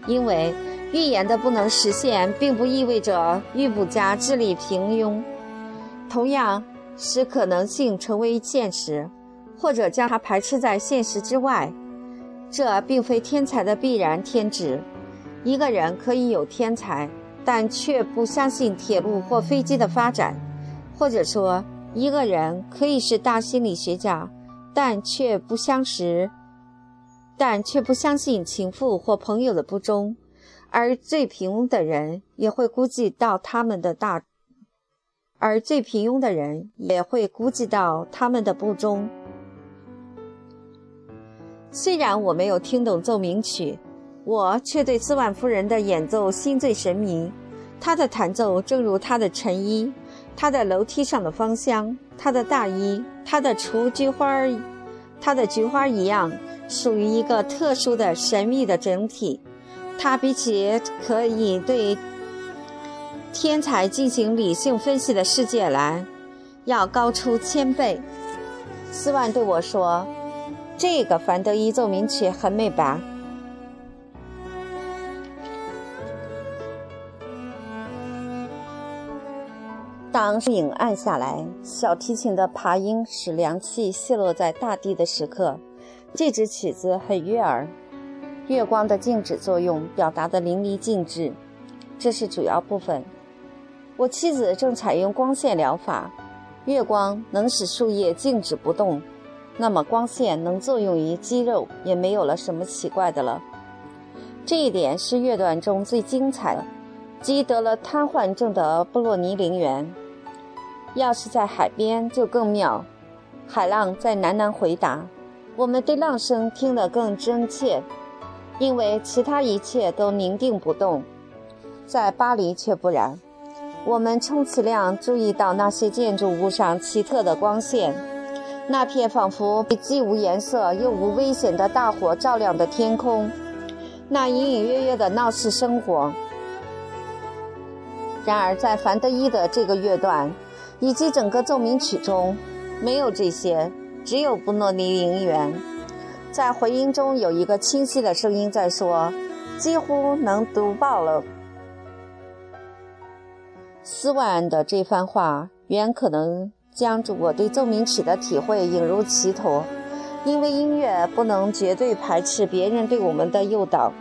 因为预言的不能实现，并不意味着预卜家智力平庸。同样。使可能性成为现实，或者将它排斥在现实之外，这并非天才的必然天职。一个人可以有天才，但却不相信铁路或飞机的发展；或者说，一个人可以是大心理学家，但却不相识，但却不相信情妇或朋友的不忠。而最平庸的人也会估计到他们的大。而最平庸的人也会估计到他们的不忠。虽然我没有听懂奏鸣曲，我却对斯万夫人的演奏心醉神迷。她的弹奏正如她的衬衣、他的楼梯上的芳香、他的大衣、他的雏菊花、他的菊花一样，属于一个特殊的神秘的整体。它比起可以对。天才进行理性分析的世界来，要高出千倍。斯万对我说：“这个凡德伊奏鸣曲很美吧？”当影暗下来，小提琴的爬音使凉气泄落在大地的时刻，这支曲子很悦耳。月光的静止作用表达的淋漓尽致，这是主要部分。我妻子正采用光线疗法，月光能使树叶静止不动，那么光线能作用于肌肉，也没有了什么奇怪的了。这一点是乐段中最精彩的，即得了瘫痪症的布洛尼陵园。要是在海边就更妙，海浪在喃喃回答，我们对浪声听得更真切，因为其他一切都宁定不动。在巴黎却不然。我们充其量注意到那些建筑物上奇特的光线，那片仿佛被既无颜色又无危险的大火照亮的天空，那隐隐约约的闹市生活。然而，在凡德伊的这个乐段以及整个奏鸣曲中，没有这些，只有布诺尼陵园。在回音中有一个清晰的声音在说，几乎能读报了。斯万的这番话原可能将我对奏鸣曲的体会引入歧途，因为音乐不能绝对排斥别人对我们的诱导。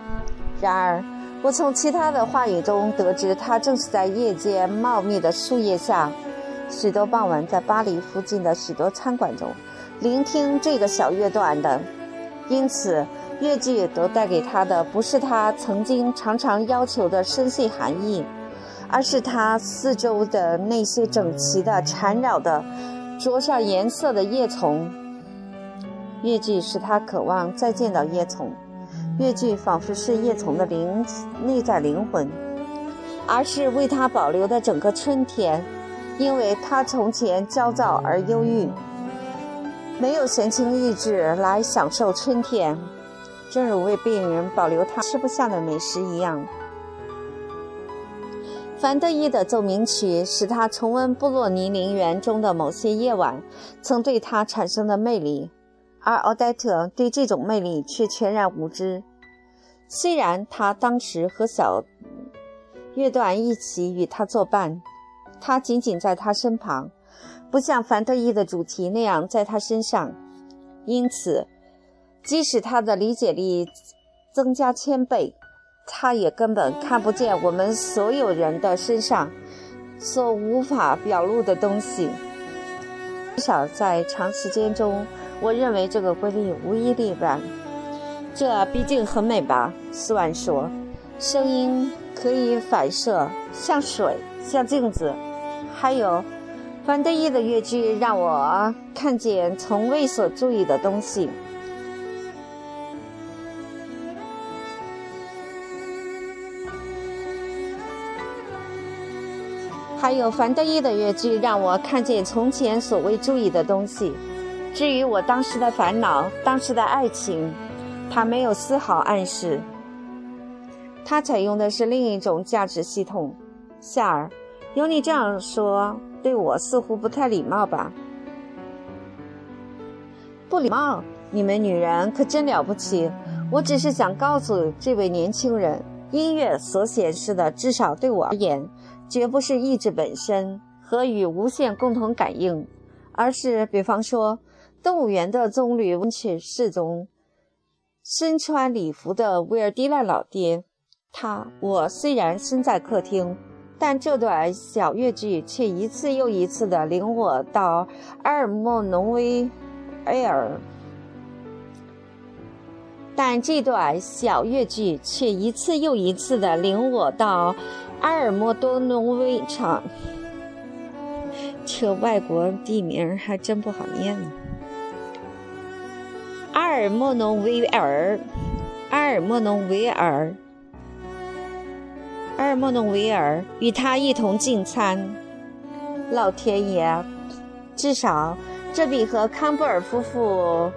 然而，我从其他的话语中得知，他正是在夜间茂密的树叶下，许多傍晚在巴黎附近的许多餐馆中聆听这个小乐段的。因此，乐句都带给他的不是他曾经常常要求的深邃含义，而是他四周的那些整齐的缠绕的、着上颜色的叶丛。乐句使他渴望再见到叶丛。乐句仿佛是叶丛的灵内在灵魂，而是为他保留的整个春天，因为他从前焦躁而忧郁，没有闲情逸致来享受春天，正如为病人保留他吃不下的美食一样。凡德伊的奏鸣曲使他重温布洛尼陵园中的某些夜晚曾对他产生的魅力，而奥黛特对这种魅力却全然无知。虽然他当时和小乐段一起与他作伴，他仅仅在他身旁，不像凡特伊的主题那样在他身上。因此，即使他的理解力增加千倍，他也根本看不见我们所有人的身上所无法表露的东西。至少在长时间中，我认为这个规律无一例外。这毕竟很美吧？斯万说。声音可以反射，像水，像镜子。还有，范德伊的乐句让我看见从未所注意的东西。还有，范德伊的乐句让我看见从前所未注意的东西。至于我当时的烦恼，当时的爱情。他没有丝毫暗示，他采用的是另一种价值系统。夏尔，有你这样说，对我似乎不太礼貌吧？不礼貌？你们女人可真了不起！我只是想告诉这位年轻人，音乐所显示的，至少对我而言，绝不是意志本身和与无限共同感应，而是，比方说，动物园的棕榈温泉室中。身穿礼服的威尔迪兰老爹，他我虽然身在客厅，但这段小越剧却一次又一次地领我到阿尔莫农维埃尔。但这段小越剧却一次又一次地领我到阿尔莫多农维场。这外国地名还真不好念呢。阿尔莫农维尔，阿尔莫农维尔，阿尔莫诺维尔与他一同进餐。老天爷，至少这比和康布尔夫妇，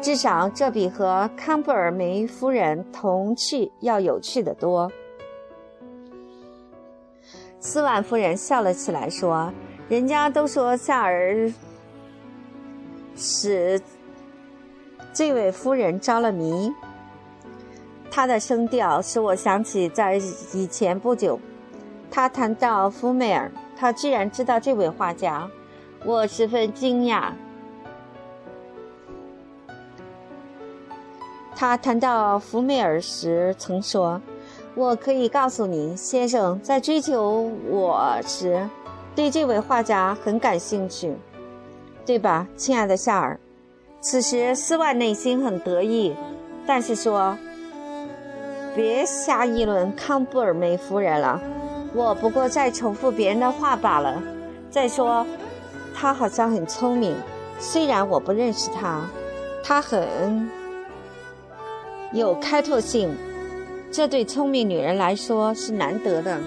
至少这比和康布尔梅夫人同去要有趣的多。斯万夫人笑了起来，说：“人家都说夏尔。”使这位夫人着了迷。他的声调使我想起在以前不久，他谈到福美尔，他居然知道这位画家，我十分惊讶。他谈到福美尔时曾说：“我可以告诉你，先生在追求我时，对这位画家很感兴趣。”对吧，亲爱的夏尔？此时斯万内心很得意，但是说：“别瞎议论康布尔梅夫人了，我不过在重复别人的话罢了。再说，她好像很聪明，虽然我不认识她，她很有开拓性，这对聪明女人来说是难得的。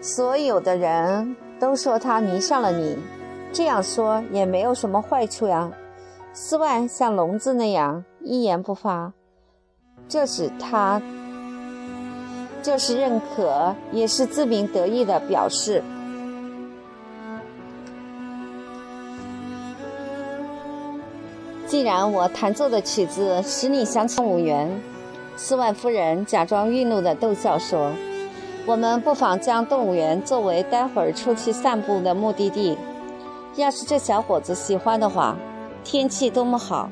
所有的人都说她迷上了你。”这样说也没有什么坏处呀。斯万像聋子那样一言不发，这是他，这是认可，也是自鸣得意的表示。既然我弹奏的曲子使你想起动物园，斯万夫人假装愠怒的逗笑说：“我们不妨将动物园作为待会儿出去散步的目的地。要是这小伙子喜欢的话，天气多么好，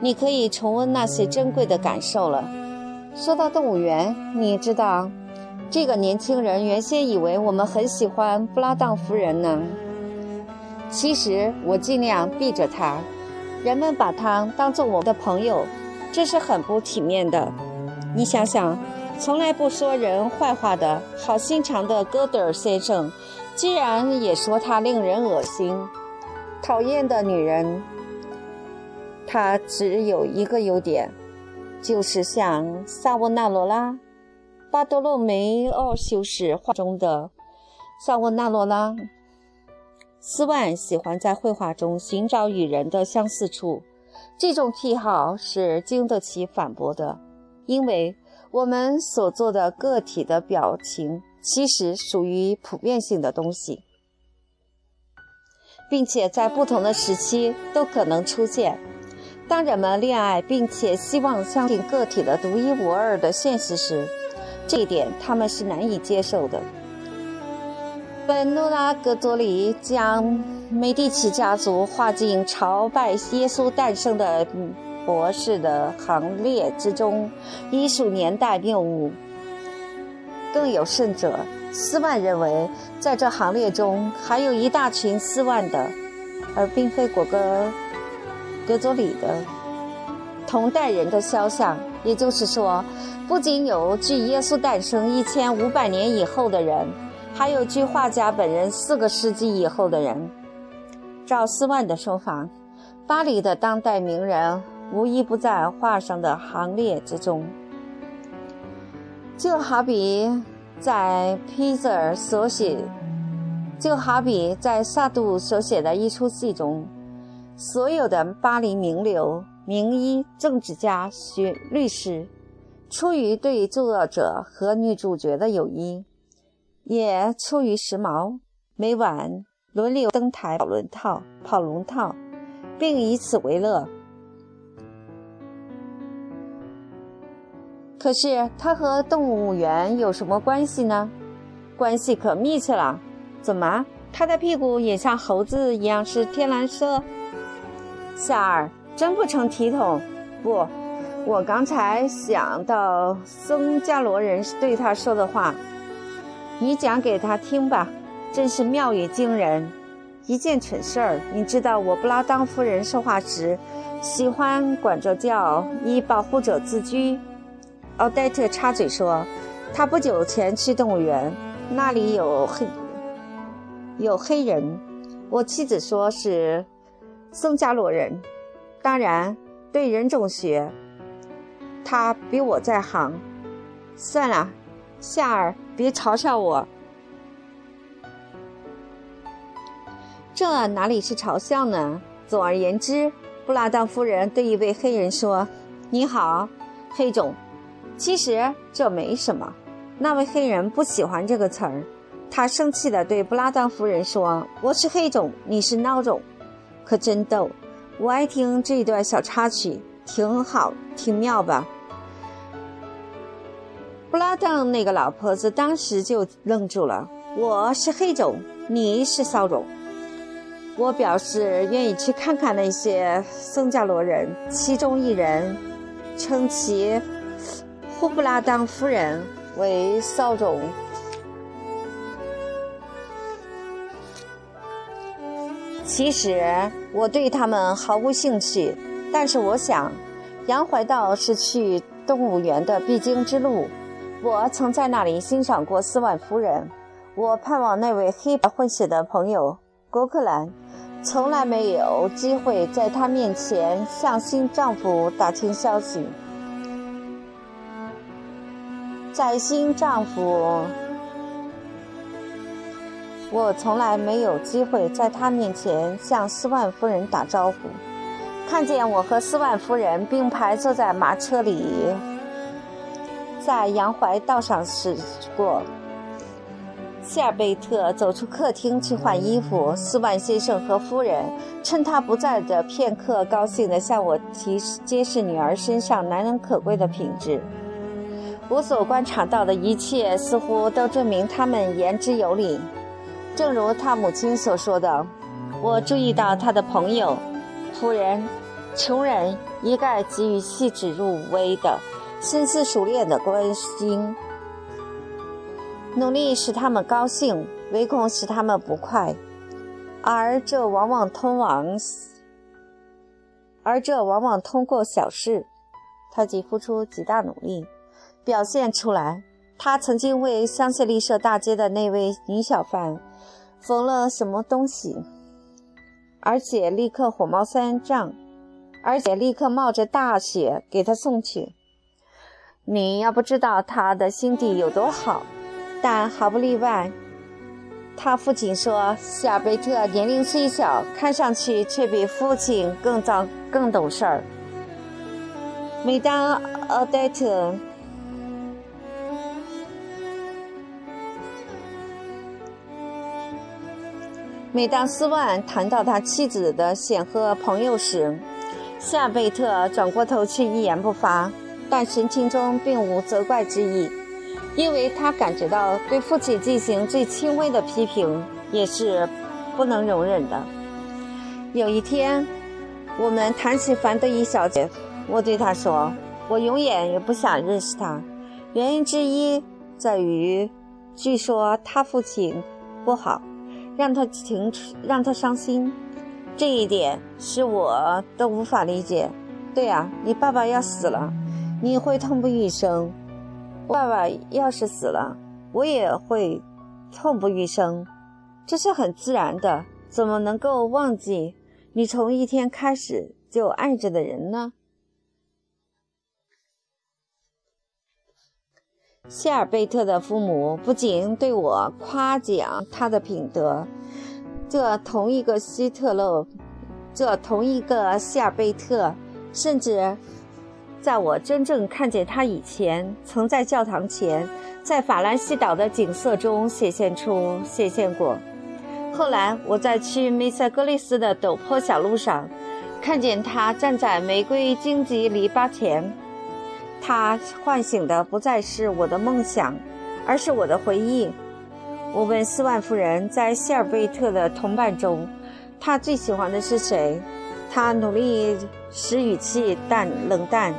你可以重温那些珍贵的感受了。”说到动物园，你知道，这个年轻人原先以为我们很喜欢布拉当夫人呢。其实我尽量避着他。人们把他当做我的朋友，这是很不体面的。你想想，从来不说人坏话的好心肠的戈德尔先生，居然也说他令人恶心、讨厌的女人。他只有一个优点。就是像萨沃纳罗拉、巴多洛梅奥修士画中的萨沃纳罗拉。斯万喜欢在绘画中寻找与人的相似处，这种癖好是经得起反驳的，因为我们所做的个体的表情其实属于普遍性的东西，并且在不同的时期都可能出现。当人们恋爱并且希望相信个体的独一无二的现实时，这一点他们是难以接受的。本努拉·格多里将美第奇家族划进朝拜耶稣诞生的博士的行列之中，已属年代谬误。更有甚者，斯万认为，在这行列中还有一大群斯万的，而并非果戈。格佐里的同代人的肖像，也就是说，不仅有距耶稣诞生一千五百年以后的人，还有距画家本人四个世纪以后的人。照斯万的说法，巴黎的当代名人无一不在画上的行列之中。就好比在皮泽尔所写，就好比在萨杜所写的一出戏中。所有的巴黎名流、名医、政治家、学律师，出于对作者和女主角的友谊，也出于时髦，每晚轮流登台跑龙套、跑龙套，并以此为乐。可是，他和动物园有什么关系呢？关系可密切了。怎么，他的屁股也像猴子一样是天蓝色？夏儿真不成体统。不，我刚才想到僧伽罗人对他说的话，你讲给他听吧。真是妙语惊人。一件蠢事儿，你知道，我布拉当夫人说话时，喜欢管着叫，以保护者自居。奥黛特插嘴说，他不久前去动物园，那里有黑，有黑人。我妻子说是。僧伽罗人，当然对人种学，他比我在行。算了，夏儿，别嘲笑我。这哪里是嘲笑呢？总而言之，布拉当夫人对一位黑人说：“你好，黑种。”其实这没什么。那位黑人不喜欢这个词儿，他生气地对布拉当夫人说：“我是黑种，你是孬种。”可真逗，我爱听这一段小插曲，挺好，挺妙吧？布拉当那个老婆子当时就愣住了。我是黑种，你是骚种。我表示愿意去看看那些僧伽罗人，其中一人称其呼布拉当夫人为骚种。其实我对他们毫无兴趣，但是我想，洋怀道是去动物园的必经之路。我曾在那里欣赏过斯万夫人。我盼望那位黑白混血的朋友郭克兰，从来没有机会在他面前向新丈夫打听消息。在新丈夫。我从来没有机会在他面前向斯万夫人打招呼。看见我和斯万夫人并排坐在马车里，在洋怀道上驶过。谢尔贝特走出客厅去换衣服。斯万先生和夫人趁他不在的片刻，高兴地向我提揭示女儿身上难能可贵的品质。我所观察到的一切，似乎都证明他们言之有理。正如他母亲所说的，我注意到他的朋友、仆人、穷人一概给予细致入微的、深思熟练的关心。努力使他们高兴，唯恐使他们不快，而这往往通往，而这往往通过小事，他即付出极大努力，表现出来。他曾经为香榭丽舍大街的那位女小贩缝了什么东西，而且立刻火冒三丈，而且立刻冒着大雪给他送去。你要不知道他的心地有多好。但毫不例外，他父亲说，希尔贝特年龄虽小，看上去却比父亲更早、更懂事儿。每当奥黛特，每当斯万谈到他妻子的显赫朋友时，夏贝特转过头去一言不发，但神情中并无责怪之意。因为他感觉到对父亲进行最轻微的批评也是不能容忍的。有一天，我们谈起凡德伊小姐，我对她说：“我永远也不想认识她，原因之一在于，据说她父亲不好，让他情让他伤心，这一点是我都无法理解。对啊，你爸爸要死了，你会痛不欲生。”爸爸要是死了，我也会痛不欲生，这是很自然的。怎么能够忘记你从一天开始就爱着的人呢？谢尔贝特的父母不仅对我夸奖他的品德，这同一个希特勒，这同一个谢尔贝特，甚至。在我真正看见他以前，曾在教堂前，在法兰西岛的景色中显现出显现过。后来我在去梅塞格利斯的陡坡小路上，看见他站在玫瑰荆棘篱笆前。他唤醒的不再是我的梦想，而是我的回忆。我问斯万夫人，在希尔贝特的同伴中，她最喜欢的是谁？她努力使语气淡冷淡。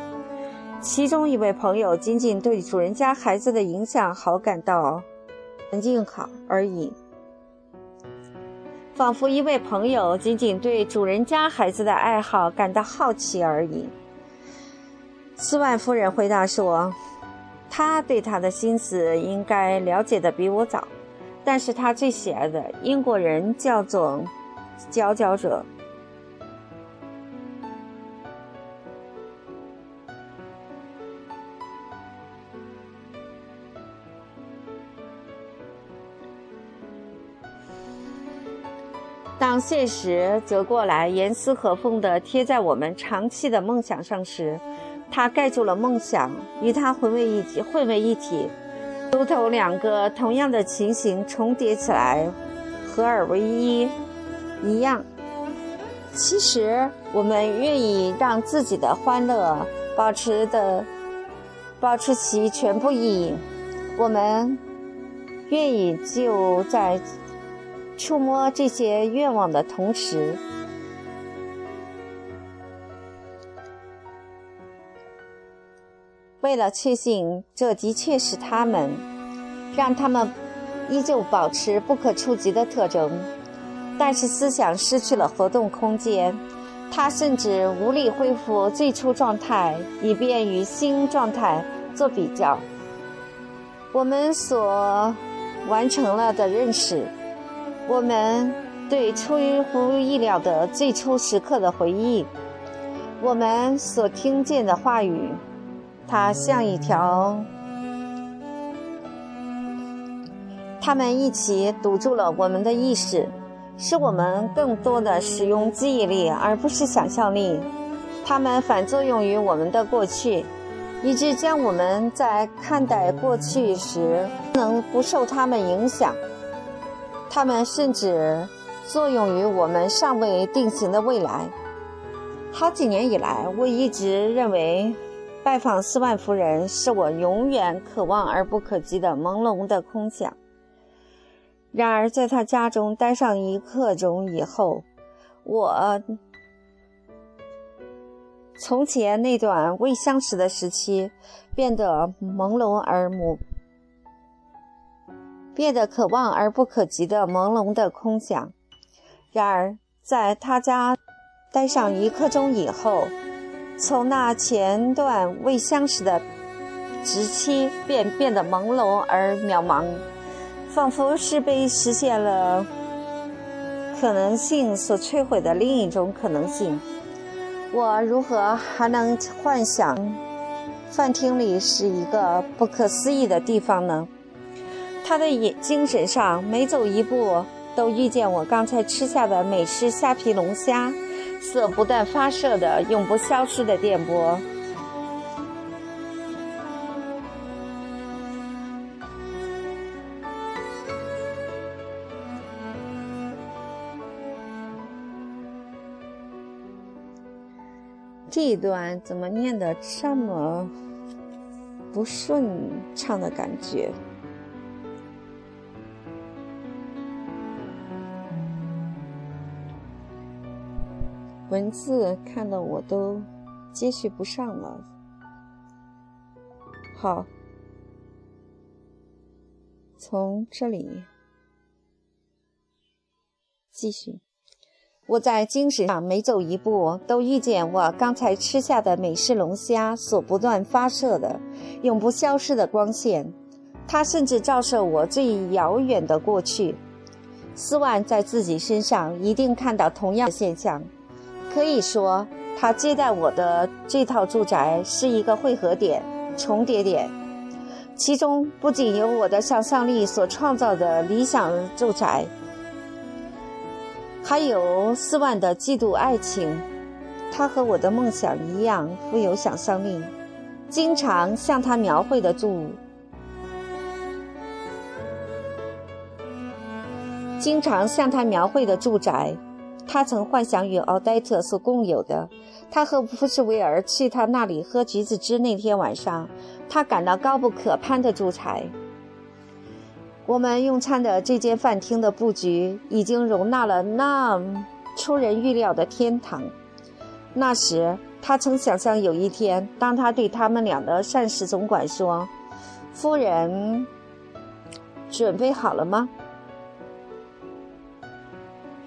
其中一位朋友仅仅对主人家孩子的影响好感到环境好而已，仿佛一位朋友仅仅对主人家孩子的爱好感到好奇而已。斯万夫人回答说：“他对他的心思应该了解的比我早，但是他最喜爱的英国人叫做佼佼者。”当现实则过来严丝合缝地贴在我们长期的梦想上时，它盖住了梦想，与它混为一体，混为一体，如同两个同样的情形重叠起来，合二为一一样。其实，我们愿意让自己的欢乐保持的，保持其全部意义。我们愿意就在。触摸这些愿望的同时，为了确信这的确是他们，让他们依旧保持不可触及的特征，但是思想失去了活动空间，他甚至无力恢复最初状态，以便与新状态做比较。我们所完成了的认识。我们对出乎意料的最初时刻的回忆，我们所听见的话语，它像一条，他们一起堵住了我们的意识，使我们更多的使用记忆力而不是想象力。他们反作用于我们的过去，以致将我们在看待过去时能不受他们影响。它们甚至作用于我们尚未定型的未来。好几年以来，我一直认为，拜访斯万夫人是我永远渴望而不可及的朦胧的空想。然而，在他家中待上一刻钟以后，我从前那段未相识的时期变得朦胧而模，变得可望而不可及的朦胧的空想。然而，在他家。待上一刻钟以后，从那前段未相识的时期便变得朦胧而渺茫，仿佛是被实现了可能性所摧毁的另一种可能性。我如何还能幻想饭厅里是一个不可思议的地方呢？他的眼精神上每走一步都遇见我刚才吃下的美式虾皮龙虾。所不断发射的永不消失的电波。这一段怎么念的这么不顺畅的感觉？文字看的我都接续不上了。好，从这里继续。我在精神上每走一步，都遇见我刚才吃下的美式龙虾所不断发射的永不消失的光线，它甚至照射我最遥远的过去。斯万在自己身上一定看到同样的现象。可以说，他接待我的这套住宅是一个汇合点、重叠点，其中不仅有我的想象力所创造的理想住宅，还有斯万的嫉妒爱情。他和我的梦想一样富有想象力，经常向他描绘的住，经常向他描绘的住宅。他曾幻想与奥黛特所共有的，他和福什维尔去他那里喝橘子汁那天晚上，他感到高不可攀的住宅。我们用餐的这间饭厅的布局已经容纳了那出人预料的天堂。那时，他曾想象有一天，当他对他们俩的膳食总管说：“夫人，准备好了吗？”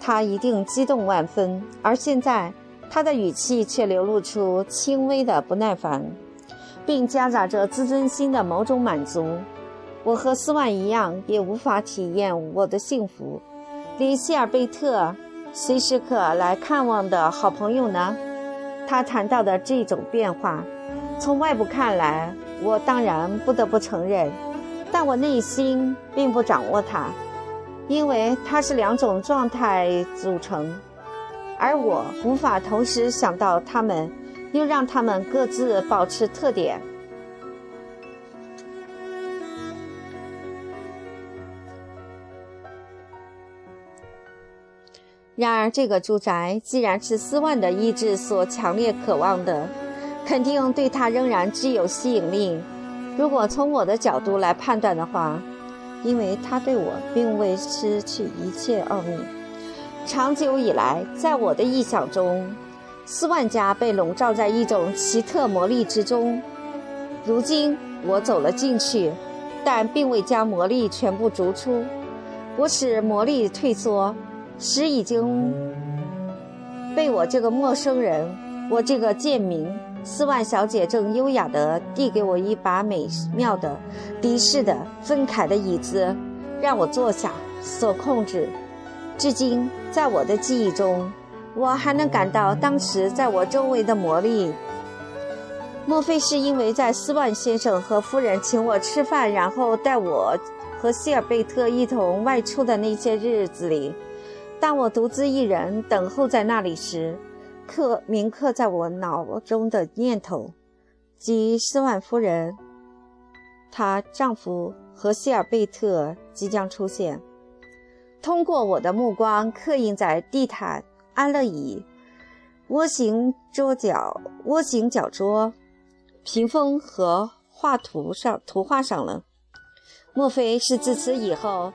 他一定激动万分，而现在他的语气却流露出轻微的不耐烦，并夹杂着自尊心的某种满足。我和斯万一样，也无法体验我的幸福。连希尔贝特随时可来看望的好朋友呢？他谈到的这种变化，从外部看来，我当然不得不承认，但我内心并不掌握它。因为它是两种状态组成，而我无法同时想到它们，又让它们各自保持特点。然而，这个住宅既然是斯万的意志所强烈渴望的，肯定对他仍然具有吸引力。如果从我的角度来判断的话。因为他对我并未失去一切奥秘。长久以来，在我的臆想中，斯万家被笼罩在一种奇特魔力之中。如今我走了进去，但并未将魔力全部逐出。我使魔力退缩，使已经被我这个陌生人，我这个贱民。斯万小姐正优雅地递给我一把美妙的、敌视的、分开的椅子，让我坐下。所控制，至今在我的记忆中，我还能感到当时在我周围的魔力。莫非是因为在斯万先生和夫人请我吃饭，然后带我和希尔贝特一同外出的那些日子里，当我独自一人等候在那里时？刻铭刻在我脑中的念头，即斯万夫人、她丈夫和希尔贝特即将出现。通过我的目光刻印在地毯、安乐椅、窝形桌角、窝形角桌、屏风和画图上图画上了。莫非是自此以后？